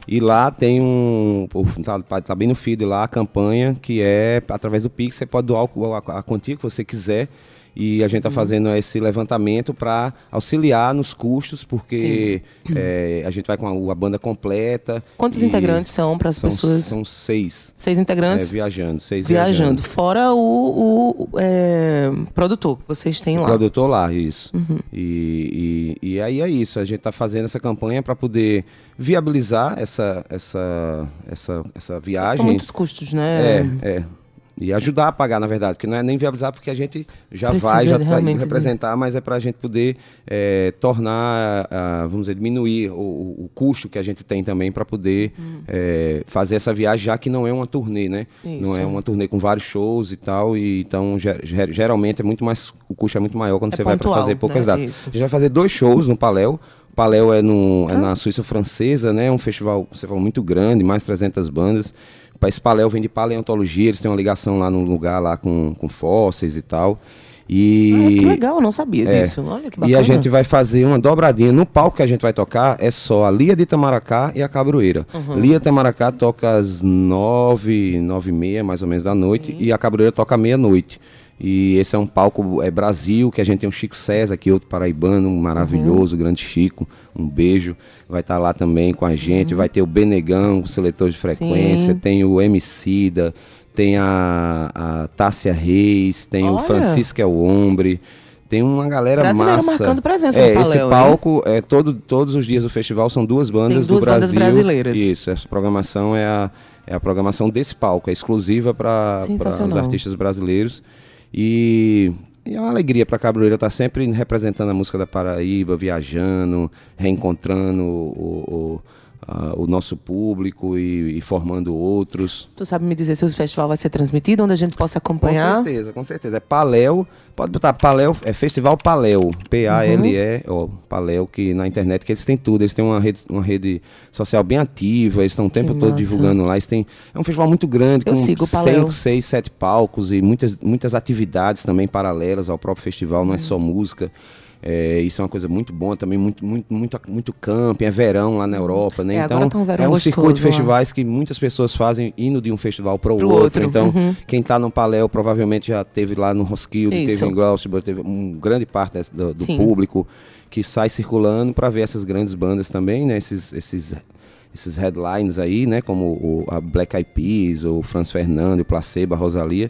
E lá tem um. o- Tá, tá bem no feed lá a campanha, que é através do Pix, você pode doar a quantia que você quiser. E a gente está Uhum. fazendo esse levantamento para auxiliar nos custos, porque é, a gente vai com a, a banda completa. Quantos integrantes são para as pessoas? São seis. Seis É, integrantes viajando, seis viajando. Fora o, o, é, produtor que vocês têm lá. Produtor lá, isso. Uhum. E, e, e aí é isso, a gente está fazendo essa campanha para poder viabilizar essa, essa, essa, essa viagem. São muitos custos, né? É, é. E ajudar a pagar, na verdade, porque não é nem viabilizar porque a gente já Precisa vai, já tá de- representar, mas é para a gente poder é, tornar, ah, vamos dizer, diminuir o, o- custo que a gente tem também para poder é, fazer essa viagem, já que não é uma turnê, né? Não é Isso. uma turnê com vários shows e tal, e então ge- ge- geralmente é muito mais, o custo é muito maior quando É você vai para pontual, fazer poucas né? datas. Isso. A gente vai fazer dois shows no Paléu. O Paléu é, no, é na Suíça Francesa, né? É um festival, você fala, muito grande, mais 300 bandas. Esse Paléu vem de paleontologia, eles têm uma ligação lá no lugar lá com, com fósseis e tal. E Ah, que legal, eu não sabia É. disso. Olha que bacana. e a gente vai fazer uma dobradinha. No palco que a gente vai tocar é só a Lia de Itamaracá e a Cabroeira. Uhum. Lia de Itamaracá toca às nove, nove e meia, mais ou menos, da noite. E a Cabroeira toca à meia-noite. E esse é um palco é Brasil, que a gente tem o Chico César, aqui outro paraibano, maravilhoso, grande Chico. Um beijo. Vai estar lá também com a gente. Vai ter o Benegão, o seletor de frequência. Sim. Tem o Emicida. Tem a, a Tássia Reis. Tem o Olha. Francisco El Hombre. Tem uma galera Brasileiro massa. marcando presença é, no esse palco, é, todo, todos os dias do festival são duas bandas duas do bandas Brasil. brasileiras. Isso, essa programação é a, é a programação desse palco, é exclusiva para os artistas brasileiros. E, e é uma alegria para Cabroeira estar sempre representando a música da Paraíba, viajando, reencontrando o, o, a- o nosso público e, e formando outros. Tu sabe me dizer se o festival vai ser transmitido, onde a gente possa acompanhar? Com certeza, com certeza. É Paléu, pode botar Paléu, é Festival Paléu, P-A-L-E, ó, Paléu, que na internet que eles têm tudo, eles têm uma rede, uma rede social bem ativa, eles estão o tempo todo massa. divulgando lá, eles têm, é um festival muito grande, Eu com sigo o Paléu. 5, 6, 7 palcos e muitas, muitas atividades também paralelas ao próprio festival, Uhum. não é só música. É, isso é uma coisa muito boa também, muito, muito, muito, muito camping, é verão lá na Europa, né? É, então, tá um é um gostoso circuito de lá. festivais que muitas pessoas fazem indo de um festival para o outro. outro, Então, uhum. quem está no Paléu provavelmente já teve lá no Roskilde, Isso. teve em Glastonbury, teve um grande parte do, do público que sai circulando para ver essas grandes bandas também, né? Esses, esses, esses headlines aí, né? Como o, a Black Eyed Peas, o Franz Fernando, o Placebo, a Rosalia.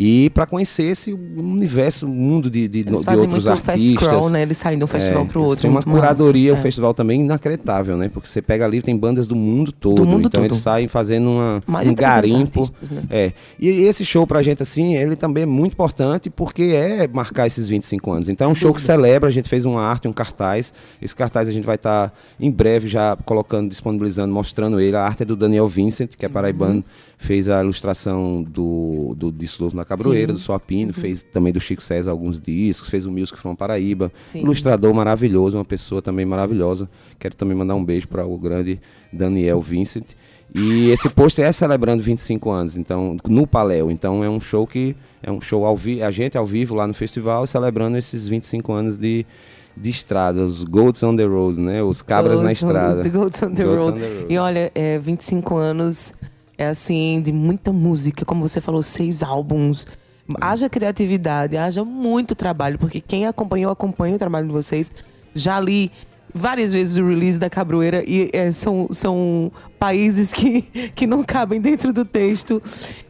E para conhecer esse universo, mundo de, de, Eles de fazem outros muito artistas. crawl, né? Eles saem de um festival É, pro eles outro. Tem uma muito massa. curadoria, o É. festival também inacreditável, né? Porque você pega ali, tem bandas do mundo todo. mundo então todo. eles saem fazendo uma, um 300 garimpo. artistas, né? É. E esse show pra gente, assim, ele também é muito importante porque é marcar esses 25 anos. Então é um show que celebra, a gente fez uma arte, um cartaz. Esse cartaz a gente vai estar em breve já colocando, disponibilizando, mostrando ele. A arte é do Daniel Vincent, que é paraibano. Uhum. Fez a ilustração do, do Disco Louco na Cabroeira, do Suapino, Uhum. fez também do Chico César alguns discos, fez o Music from Paraíba. Sim. Ilustrador maravilhoso, uma pessoa também maravilhosa. Quero também mandar um beijo para o grande Daniel Vincent. E esse pôster é celebrando 25 anos, então, no Paléu. Então é um show que é um show ao vivo, a gente ao vivo lá no festival celebrando esses 25 anos de de estrada, os Goats on the Road, né? Os cabras na Goats on- estrada. The Goats on the Road. on the road. E olha, é, 25 anos é assim, de muita música, como você falou, seis álbuns. Haja criatividade, haja muito trabalho, porque quem acompanhou, acompanha o trabalho de vocês. Já li várias vezes o release da Cabroeira e é, são, são países que, que não cabem dentro do texto.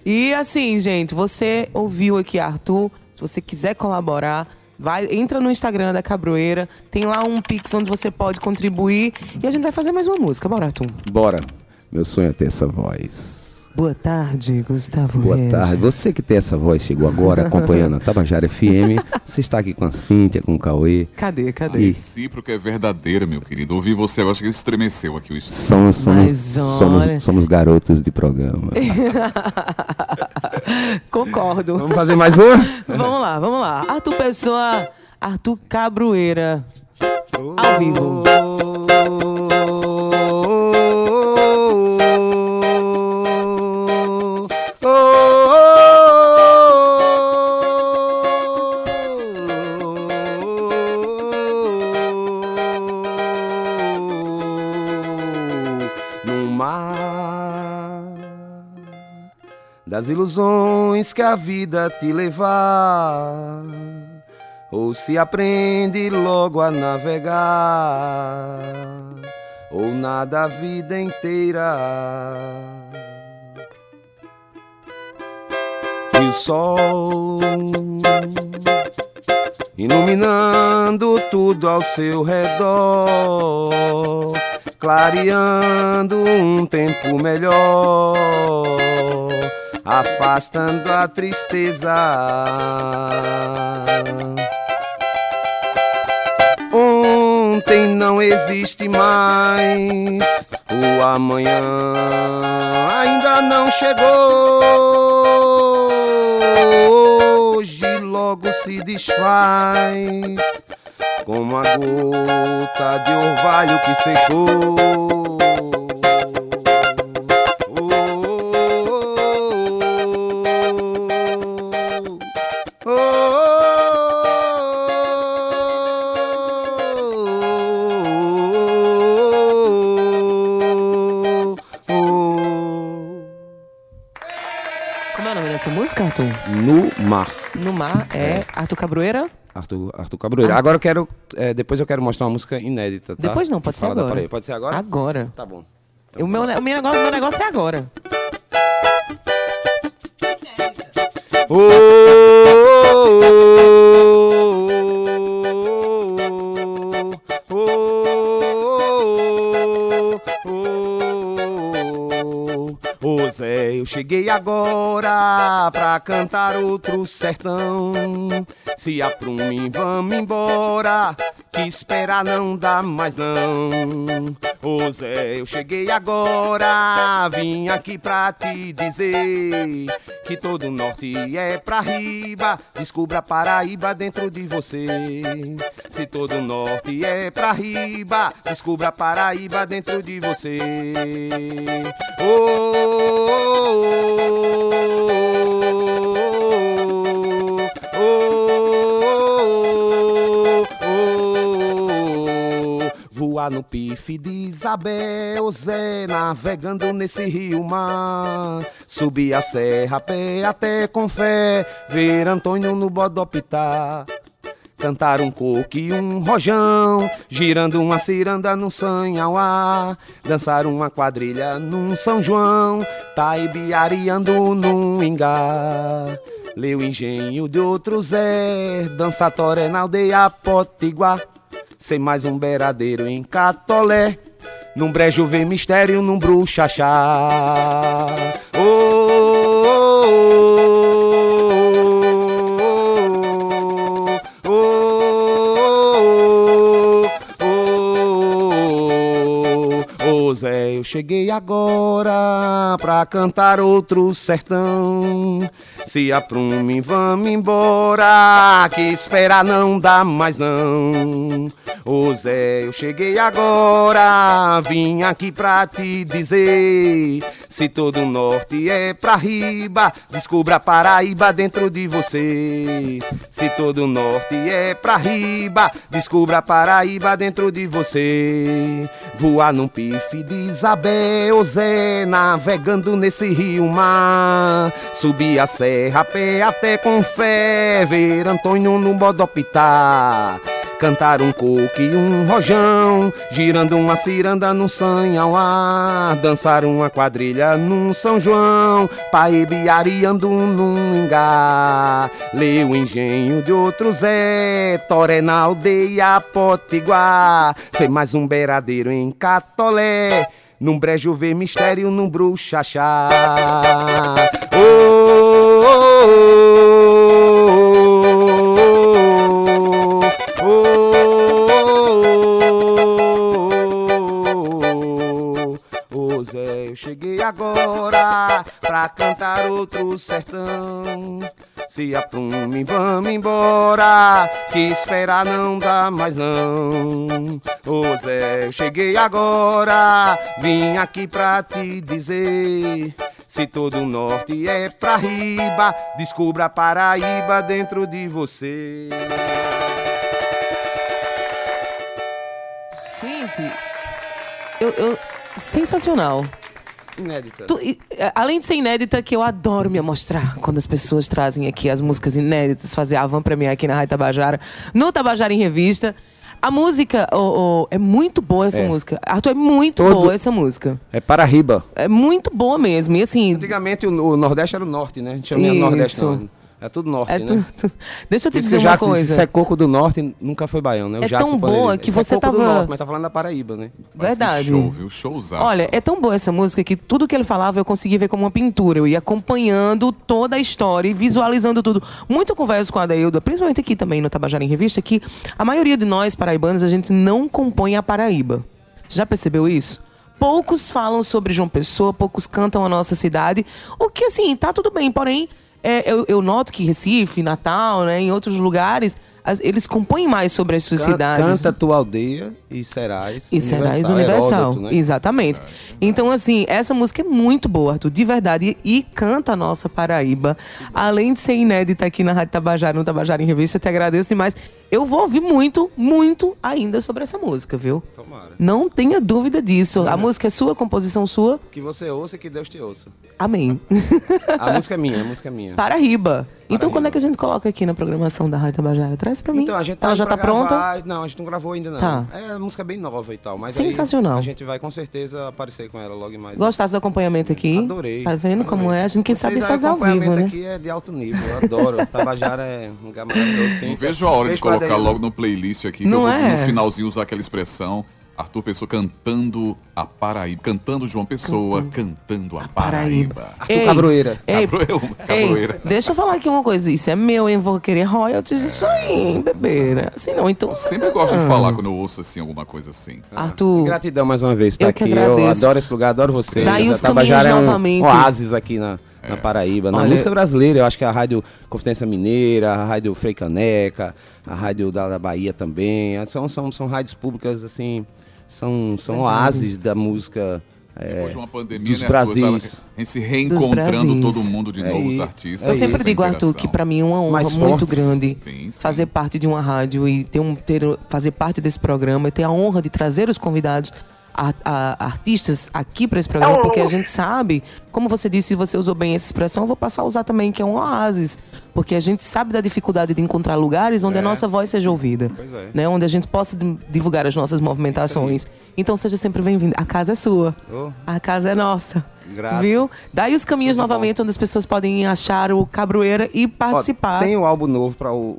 E assim, gente, você ouviu aqui, Arthur, se você quiser colaborar, Vai, entra no Instagram da Cabroeira, tem lá um Pix onde você pode contribuir e a gente vai fazer mais uma música. Bora, Arthur. Bora. Meu sonho é ter essa voz. Boa tarde, Gustavo Boa Regis. tarde. Você que tem essa voz, chegou agora acompanhando a Tabajara FM. Você está aqui com a Cíntia, com o Cauê. Cadê, cadê? Recíproca é verdadeira, meu querido. Ouvi você, eu acho que estremeceu aqui o estúdio. Somos, somos, somos, somos garotos de programa. Concordo. Vamos fazer mais uma? vamos lá, vamos lá. Arthur Pessoa, Arthur Cabroeira, ao vivo. Das ilusões que a vida te levar, ou se aprende logo a navegar, ou nada a vida inteira. E o sol iluminando tudo ao seu redor, clareando um tempo melhor, afastando a tristeza. Ontem não existe mais, o amanhã ainda não chegou. Hoje logo se desfaz, como a gota de orvalho que secou. Arthur? No Mar. No Mar é Arthur Cabroeira? Arthur, Arthur Cabroeira. Agora eu quero. é, depois eu quero mostrar uma música inédita, tá? Depois não, Que pode ser agora. Pode ser agora? Agora. Tá bom. O meu, o meu negócio, meu negócio é agora. Ô cheguei agora pra cantar outro sertão. Se aprume, vamos embora, que esperar não dá mais não. Ô Zé, eu cheguei agora, vim aqui pra te dizer que todo norte é pra riba, descubra Paraíba dentro de você. Se todo norte é pra riba, descubra Paraíba dentro de você. No pife de Isabel, Zé, navegando nesse rio mar. Subir a serra, pé até com fé, ver Antônio no Bodopitá. Cantar um coco e um rojão, girando uma ciranda num sanhauá. Dançar uma quadrilha num São João, taibiariando num ingá. Ler o engenho de outro Zé, dançar toré na aldeia Potiguar. Sem mais um beiradeiro em Catolé, num brejo vem mistério, num. Oh, oh, oh, oh, Ô Zé, eu cheguei agora pra cantar outro sertão. Se aprume, vamos embora, que esperar não dá mais não. Ô Zé, eu cheguei agora, vim aqui pra te dizer. Se todo norte é pra riba, descubra a Paraíba dentro de você. Se todo norte é pra riba, descubra a Paraíba dentro de você. Voar num pife de Isabel, Zé, navegando nesse rio mar. Subir a serra, pé até com fé, ver Antônio no Bodopitá. Cantar um coco e um rojão, girando uma ciranda num sanhauá. Dançar uma quadrilha num São João, paebiariando num ingá. Ler o engenho de outro Zé, toré na aldeia Potiguar. Ser mais um beiradeiro em Catolé, num brejo ver mistério num bruxachá. Ô pra cantar outro sertão. Se aprume, vamos embora, que esperar não dá mais não. Ô Zé, eu cheguei agora, vim aqui pra te dizer. Se todo o norte é pra riba, descubra a Paraíba dentro de você. Gente, eu, eu- sensacional. Inédita. Tu- é, além de ser inédita, que eu adoro me amostrar quando as pessoas trazem aqui as músicas inéditas, fazer a van premiere aqui na Rádio Tabajara, no Tabajara em Revista. A música ô, ô, é muito boa essa É. música. Arthur, é muito Todo- boa essa música. É Paraíba. É muito boa mesmo. E assim. Antigamente o, o Nordeste era o Norte, né? A gente Isso. Nordeste. Não. É tudo Norte, É né? tu- Deixa eu te isso dizer uma Jackson, coisa. se é coco do Norte, nunca foi baiano, né? O É Jackson tão boa que é você coco do tava- Norte, mas tá falando da Paraíba, né? Mas que Verdade. show, viu? Showzaço. Olha, é tão boa essa música que tudo que ele falava eu consegui ver como uma pintura. Eu ia acompanhando toda a história e visualizando tudo. Muito converso com a Adailda, principalmente aqui também no Tabajara em Revista, que a maioria de nós paraibanos, a gente não compõe a Paraíba. Já percebeu isso? Poucos falam sobre João Pessoa, poucos cantam a nossa cidade. O que, assim, tá tudo bem, porém, é, eu, eu noto que Recife, Natal, né, em outros lugares, as- eles compõem mais sobre as suas Can- cidades. Canta tua aldeia e serás E Serás Universal. Heródoto, né? Exatamente. Então, assim, essa música é muito boa, Arthur, de verdade. E canta a nossa Paraíba. Além de ser inédita aqui na Rádio Tabajara, no Tabajara em Revista, te agradeço demais. Eu vou ouvir muito, muito ainda sobre essa música, viu? Tomara. Não tenha dúvida disso. A música é sua, composição sua. Que você ouça e que Deus te ouça. Amém. A música é minha, a música é minha. Paraíba. Então, Paraíba. quando é que a gente coloca aqui na programação da Rádio Tabajara? Traz pra mim. Então, a gente Ela indo já tá pra pronta? gravar. Não, a gente não gravou ainda não. Tá. É uma música bem nova e tal, mas Sensacional. aí a gente vai com certeza aparecer com ela logo mais. Gostasse do acompanhamento aqui? Adorei. Tá vendo como adorei. é? A gente quem sabe fazer ao acompanhamento vivo, né? aqui é de alto nível, eu adoro. Tabajara é um lugar maravilhoso, sim. Não vejo a hora de pra colocar logo no playlist aqui, que Não eu vou é? no finalzinho usar aquela expressão. Arthur Pessoa cantando a Paraíba. Cantando João Pessoa, cantando, a Paraíba. Arthur Cabroeira. Ei, Cabroeira. ei, deixa eu falar aqui uma coisa. Isso é meu, hein? Vou querer royalties disso aí, hein, bebê? Né? Assim não, então... Eu sempre gosto de falar quando eu ouço assim, alguma coisa assim. Arthur, Gratidão mais uma vez por Eu estar que aqui. Eu agradeço. adoro esse lugar, adoro você. Daí A os Tabajara caminhos é um novamente. oásis aqui na, na Paraíba, na Olha- música brasileira. Eu acho que a Rádio Confidência Mineira, a Rádio Frei Caneca, a Rádio da, da Bahia também. São, são, são rádios públicas, assim, são, são oásis da música. é, Depois de uma pandemia, dos né? Brasis. A gente se reencontrando todo mundo de É novo, os isso. artistas. eu é sempre digo, Arthur, que pra mim é uma honra Mais muito fortes. grande Sim, sim. fazer parte de uma rádio e ter um, ter, fazer parte desse programa e ter a honra de trazer os convidados. A- a- artistas aqui para esse programa, porque a gente sabe, como você disse, você usou bem essa expressão, eu vou passar a usar também, que é um oásis. Porque a gente sabe da dificuldade de encontrar lugares onde a nossa voz seja ouvida. Pois é. Né? Onde a gente possa di- divulgar as nossas movimentações. Então seja sempre bem-vindo. A casa é sua. Oh. A casa é nossa. Grato. Viu? Daí os caminhos Tudo bom. novamente onde as pessoas podem achar o Cabroeira e Ó, participar. tem o álbum novo para o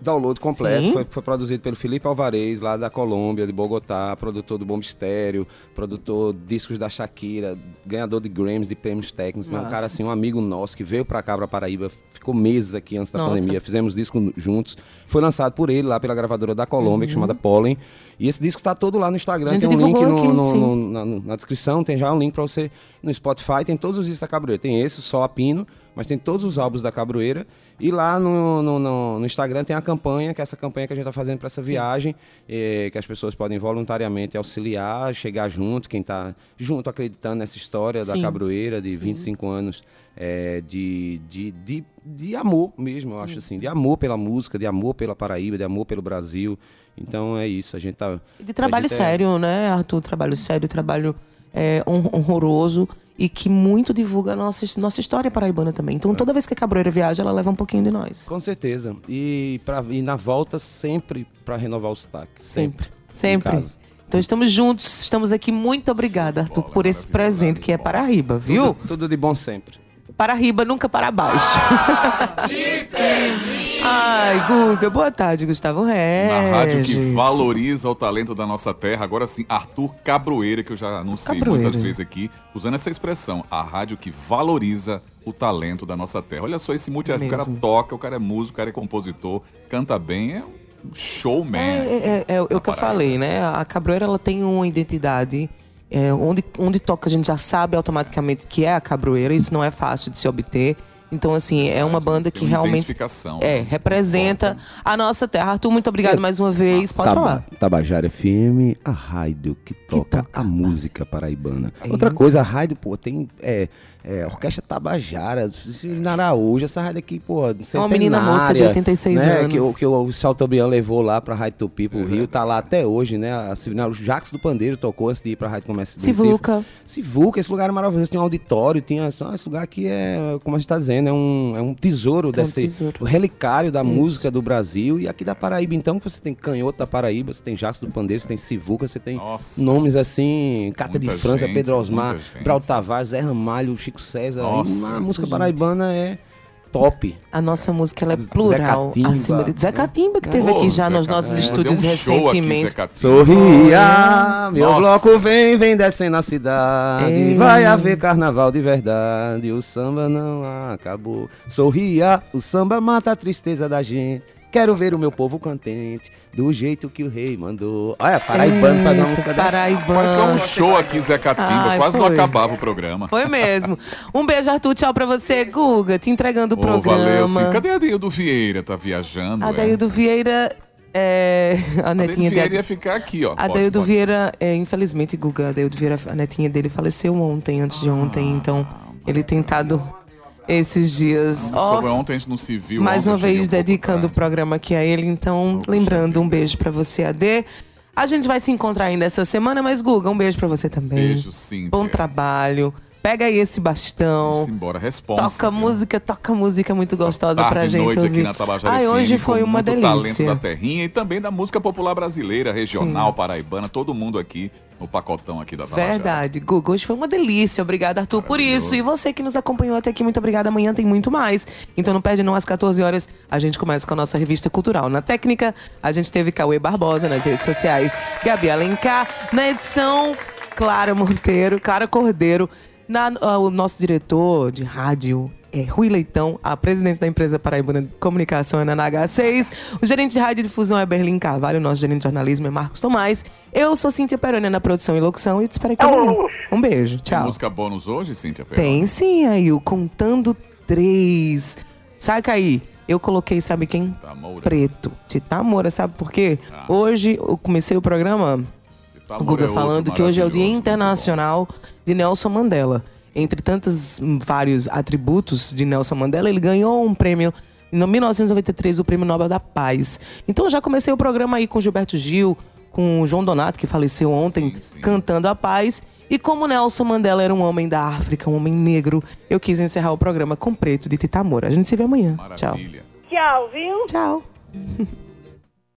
download completo. Foi, foi produzido pelo Felipe Alvarez, lá da Colômbia, de Bogotá, produtor do Bom Mistério, produtor de discos da Shakira, ganhador de Grammys, de prêmios técnicos. Né? Um Massa. cara assim, um amigo nosso que veio pra cá, pra Paraíba, ficou meses aqui antes da Nossa. pandemia. Fizemos disco juntos. Foi lançado por ele lá pela gravadora da Colômbia, é chamada Pollen. E esse disco tá todo lá no Instagram. Uhum. Tem um link no- aqui, no- no- na, na descrição, tem já um link pra você no Spotify, tem todos os discos da Cabroeira. Tem esse, só a Pino, mas tem todos os álbuns da Cabroeira. E lá no, no, no- no Instagram tem a campanha, que é essa campanha que a gente está fazendo para essa viagem, eh, que as pessoas podem voluntariamente auxiliar, chegar junto, quem está junto acreditando nessa história da Sim. Cabroeira, de 25 anos eh, de, de, de, de amor mesmo, eu acho assim, de amor pela música, de amor pela Paraíba, de amor pelo Brasil. Então é isso, a gente tá. De trabalho é- sério, né, Arthur? Trabalho sério, trabalho é, e que muito divulga a nossa, nossa história paraibana também. Então, toda vez que a Cabroeira viaja, ela leva um pouquinho de nós. Com certeza. E, pra, e na volta sempre para renovar o sotaque. Sempre. Sempre. Sempre. Então, estamos juntos, estamos aqui. Muito obrigada, Arthur, por esse presente que é Paraíba, viu? Tudo, tudo de bom sempre. Paraíba, nunca para baixo. Ai, Guga, boa tarde, Gustavo Regis. Na rádio que valoriza o talento da nossa terra. Agora sim, Arthur Cabroeira, que eu já anunciei Cabroeira. muitas vezes aqui, usando essa expressão. A rádio que valoriza o talento da nossa terra. Olha só esse multi o cara toca, o cara é músico, o cara é compositor, canta bem, é um showman. É, é, é, é o que eu Paraíba. falei, né? A Cabroeira ela tem uma identidade. é, onde, onde toca, a gente já sabe automaticamente que é a Cabroeira. Isso não é fácil de se obter. Então, assim, é uma banda que uma realmente identificação, é, né? representa a nossa terra. Arthur, muito obrigado mais uma vez. Pode Taba- falar. Tabajara FM, a rádio que toca, toca. a música paraibana. É. Outra coisa, a rádio, pô, tem é, é, Orquestra Tabajara, na Araújo, essa rádio aqui, pô, uma menina moça de 86 né, anos. Que, o- que o levou lá pra Rádio Tupi, pro Rio, tá lá até hoje, né? A, Civil- o Jacques do Pandeiro tocou antes de ir pra Rádio Comércio. Sivuca. Sivuca, esse lugar é maravilhoso, tem um auditório, tinha, só esse lugar aqui é, como a gente tá dizendo, é um, é um tesouro desse, tesouro. o relicário da música do Brasil e aqui da Paraíba, então, que você tem Canhoto da Paraíba, você tem Jacques do Pandeiro, você tem Sivuca, você tem Nossa. nomes assim, Cata de Muita França, gente, Pedro Osmar. Brau Tavares, Zé Ramalho, Chico César, Nossa, a música gente. paraibana é top. A nossa música ela é plural. Catimba. acima de Zé Catimba, que teve Ô, aqui já Zé nos Catimba. nossos Deu estúdios um aqui, recentemente. Zé Catimba. Sorria, meu Nossa. bloco vem, vem descendo a cidade. Ei. Vai haver carnaval de verdade. O samba não acabou. Sorria, o samba mata a tristeza da gente. Quero ver o meu povo contente, do jeito que o rei mandou. Olha, Paraibano faz uma música dessa. Paraibano. Mas foi um show aqui, Zé Catimba. Ai, Quase não foi. acabava o programa. Foi mesmo. Um beijo, Arthur. Tchau pra você, Guga. Te entregando o Ô, programa. valeu, sim. Cadê a Deildo Vieira? Tá viajando? A é? Vieira. É, a A netinha Vieira dele. ia ficar aqui, ó. A Deildo pode. Vieira, é, infelizmente, Guga, a Deildo Vieira, a netinha dele faleceu ontem, antes de ontem, então ele tem estado esses dias Sobre off. ontem a gente não se viu. Mais uma vez um dedicando o programa aqui a ele, então lembrando um beijo pra você, AD. A gente vai se encontrar ainda essa semana, mas Guga, um beijo pra você também. Beijo, Cíntia. Bom trabalho. Pega aí esse bastão. Vamos embora, responsa. Toca viu? música, toca música muito Essa gostosa tarde pra gente noite ouvir. aqui na Tabajara Ai, FM, hoje foi uma muito talento delícia. da terrinha e também da música popular brasileira, regional, paraibana, todo mundo aqui no pacotão aqui da Tabajara. Verdade, Guga, hoje foi uma delícia. Obrigada, Arthur, por isso. E você que nos acompanhou até aqui, muito obrigada. Amanhã tem muito mais. Então não perde não, às 14 horas a gente começa com a nossa revista cultural. Na técnica, a gente teve Cauê Barbosa nas redes sociais, Gabi Alencar. Na edição, Clara Monteiro, Clara Cordeiro. Na, ah, o nosso diretor de rádio é Rui Leitão, a presidente da empresa Paraibana de Comunicação é na H6, o gerente de rádio e difusão é Berlim Carvalho, o nosso gerente de jornalismo é Marcos Tomás. Eu sou Cíntia Perônia na produção e locução e te espero aqui amanhã. Um beijo, Tem tchau. música bônus hoje, Cíntia Peroni? Tem sim aí, o Contando Três. Saca aí, eu coloquei, sabe quem? Tita Moura. Preto. Tita Moura, sabe por quê? Ah. Hoje eu comecei o programa o Moura Guga é outro falando que hoje é o Dia Internacional de Nelson Mandela. Entre tantos hum, vários atributos de Nelson Mandela, ele ganhou um prêmio em 1993, o Prêmio Nobel da Paz. Então eu já comecei o programa aí com Gilberto Gil, com o João Donato, que faleceu ontem, Sim, sim. cantando a paz. E como Nelson Mandela era um homem da África, um homem negro, eu quis encerrar o programa com Preto de Tita Moura. A gente se vê amanhã. bom. Tchau. Maravilha. Tchau, viu? Tchau.